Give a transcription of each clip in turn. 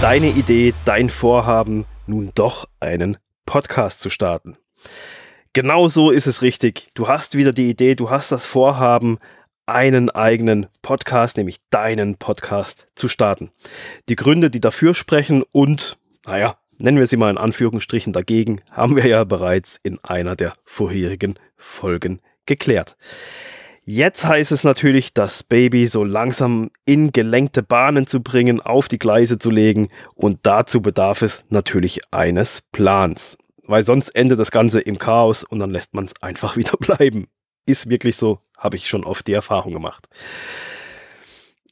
deine Idee, dein Vorhaben, nun doch einen Podcast zu starten. Genau so ist es richtig. Du hast wieder die Idee, du hast das Vorhaben, einen eigenen Podcast, nämlich deinen Podcast zu starten. Die Gründe, die dafür sprechen und, naja, nennen wir sie mal in Anführungsstrichen dagegen, haben wir ja bereits in einer der vorherigen Folgen geklärt. Jetzt heißt es natürlich, das Baby so langsam in gelenkte Bahnen zu bringen, auf die Gleise zu legen und dazu bedarf es natürlich eines Plans. Weil sonst endet das Ganze im Chaos und dann lässt man es einfach wieder bleiben. Ist wirklich so, habe ich schon oft die Erfahrung gemacht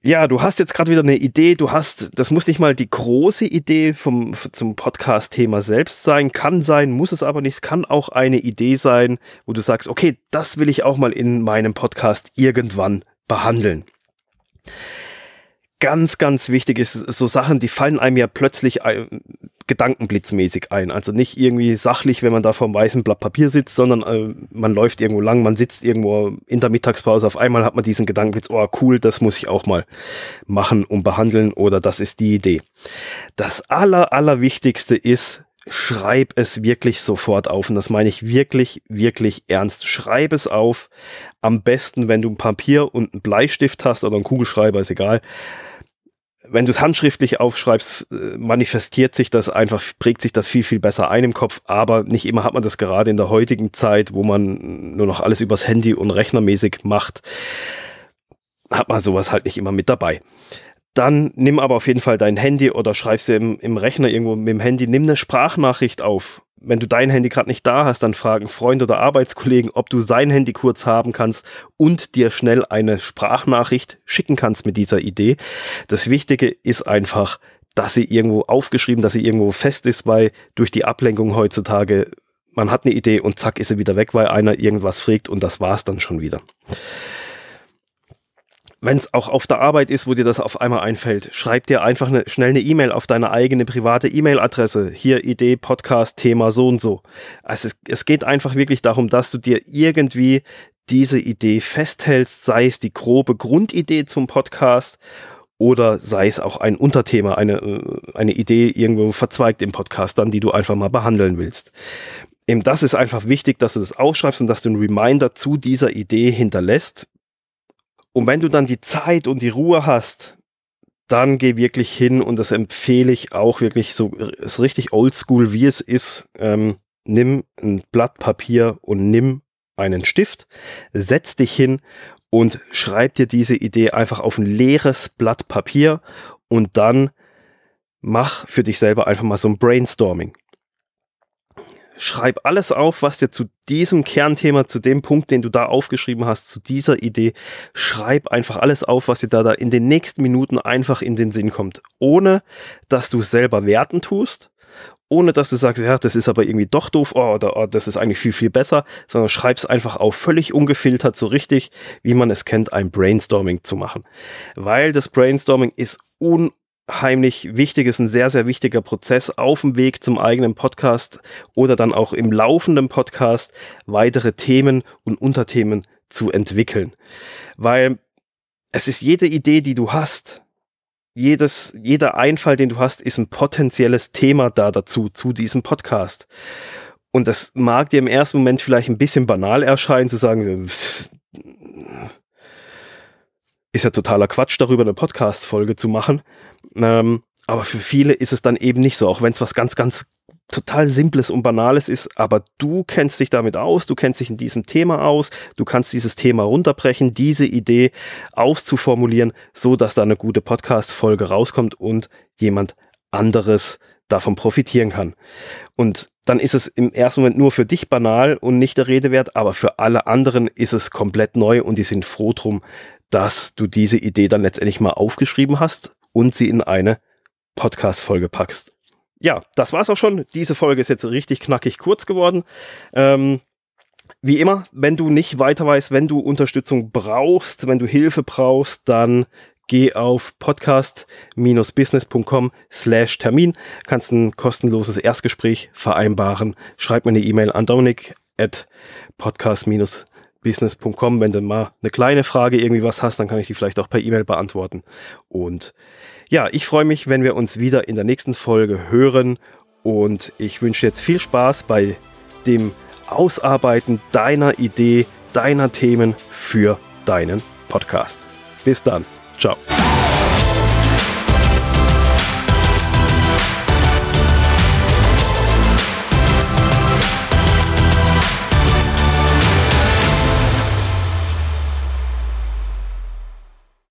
ja, du hast jetzt gerade wieder eine Idee, du hast, das muss nicht mal die große Idee vom, zum Podcast-Thema selbst sein, kann sein, muss es aber nicht, kann auch eine Idee sein, wo du sagst, okay, das will ich auch mal in meinem Podcast irgendwann behandeln ganz, ganz wichtig ist, so Sachen, die fallen einem ja plötzlich ein, gedankenblitzmäßig ein. Also nicht irgendwie sachlich, wenn man da vor einem weißen Blatt Papier sitzt, sondern äh, man läuft irgendwo lang, man sitzt irgendwo in der Mittagspause, auf einmal hat man diesen Gedankenblitz, oh cool, das muss ich auch mal machen und behandeln oder das ist die Idee. Das aller, allerwichtigste ist, schreib es wirklich sofort auf. Und das meine ich wirklich, wirklich ernst. Schreib es auf. Am besten, wenn du ein Papier und einen Bleistift hast oder einen Kugelschreiber, ist egal wenn du es handschriftlich aufschreibst, äh, manifestiert sich das einfach, prägt sich das viel, viel besser ein im Kopf, aber nicht immer hat man das gerade in der heutigen Zeit, wo man nur noch alles übers Handy und rechnermäßig macht, hat man sowas halt nicht immer mit dabei. Dann nimm aber auf jeden Fall dein Handy oder schreibst dir im, im Rechner irgendwo mit dem Handy, nimm eine Sprachnachricht auf. Wenn du dein Handy gerade nicht da hast, dann fragen Freunde oder Arbeitskollegen, ob du sein Handy kurz haben kannst und dir schnell eine Sprachnachricht schicken kannst mit dieser Idee. Das Wichtige ist einfach, dass sie irgendwo aufgeschrieben, dass sie irgendwo fest ist, weil durch die Ablenkung heutzutage man hat eine Idee und zack ist sie wieder weg, weil einer irgendwas fragt und das war's dann schon wieder wenn es auch auf der Arbeit ist, wo dir das auf einmal einfällt, schreib dir einfach eine, schnell eine E-Mail auf deine eigene private E-Mail-Adresse. Hier Idee, Podcast, Thema so und so. Also es, es geht einfach wirklich darum, dass du dir irgendwie diese Idee festhältst, sei es die grobe Grundidee zum Podcast oder sei es auch ein Unterthema, eine, äh, eine Idee irgendwo verzweigt im Podcast dann, die du einfach mal behandeln willst. Eben das ist einfach wichtig, dass du das ausschreibst und dass du einen Reminder zu dieser Idee hinterlässt, und wenn du dann die Zeit und die Ruhe hast, dann geh wirklich hin und das empfehle ich auch wirklich so, ist richtig oldschool, wie es ist. Ähm, nimm ein Blatt Papier und nimm einen Stift, setz dich hin und schreib dir diese Idee einfach auf ein leeres Blatt Papier und dann mach für dich selber einfach mal so ein Brainstorming schreib alles auf, was dir zu diesem Kernthema, zu dem Punkt, den du da aufgeschrieben hast, zu dieser Idee, schreib einfach alles auf, was dir da, da in den nächsten Minuten einfach in den Sinn kommt, ohne dass du selber werten tust, ohne dass du sagst, ja, das ist aber irgendwie doch doof, oh, oder oh, das ist eigentlich viel, viel besser, sondern schreib's einfach auf, völlig ungefiltert, so richtig, wie man es kennt, ein Brainstorming zu machen. Weil das Brainstorming ist un heimlich wichtig ist, ein sehr, sehr wichtiger Prozess auf dem Weg zum eigenen Podcast oder dann auch im laufenden Podcast weitere Themen und Unterthemen zu entwickeln. Weil es ist jede Idee, die du hast, jedes, jeder Einfall, den du hast, ist ein potenzielles Thema da dazu, zu diesem Podcast. Und das mag dir im ersten Moment vielleicht ein bisschen banal erscheinen, zu sagen, ist ja totaler Quatsch, darüber eine Podcast-Folge zu machen. Ähm, aber für viele ist es dann eben nicht so, auch wenn es was ganz, ganz total Simples und Banales ist, aber du kennst dich damit aus, du kennst dich in diesem Thema aus, du kannst dieses Thema runterbrechen, diese Idee auszuformulieren, so dass da eine gute Podcast-Folge rauskommt und jemand anderes davon profitieren kann. Und dann ist es im ersten Moment nur für dich banal und nicht der Rede wert, aber für alle anderen ist es komplett neu und die sind froh drum, dass du diese Idee dann letztendlich mal aufgeschrieben hast und sie in eine Podcast-Folge packst. Ja, das war's auch schon. Diese Folge ist jetzt richtig knackig kurz geworden. Ähm, wie immer, wenn du nicht weiter weißt, wenn du Unterstützung brauchst, wenn du Hilfe brauchst, dann geh auf podcast-business.com slash Termin, kannst ein kostenloses Erstgespräch vereinbaren. Schreib mir eine E-Mail an dominik at podcast-business.com business.com. Wenn du mal eine kleine Frage irgendwie was hast, dann kann ich die vielleicht auch per E-Mail beantworten. Und ja, ich freue mich, wenn wir uns wieder in der nächsten Folge hören. Und ich wünsche jetzt viel Spaß bei dem Ausarbeiten deiner Idee, deiner Themen für deinen Podcast. Bis dann. Ciao.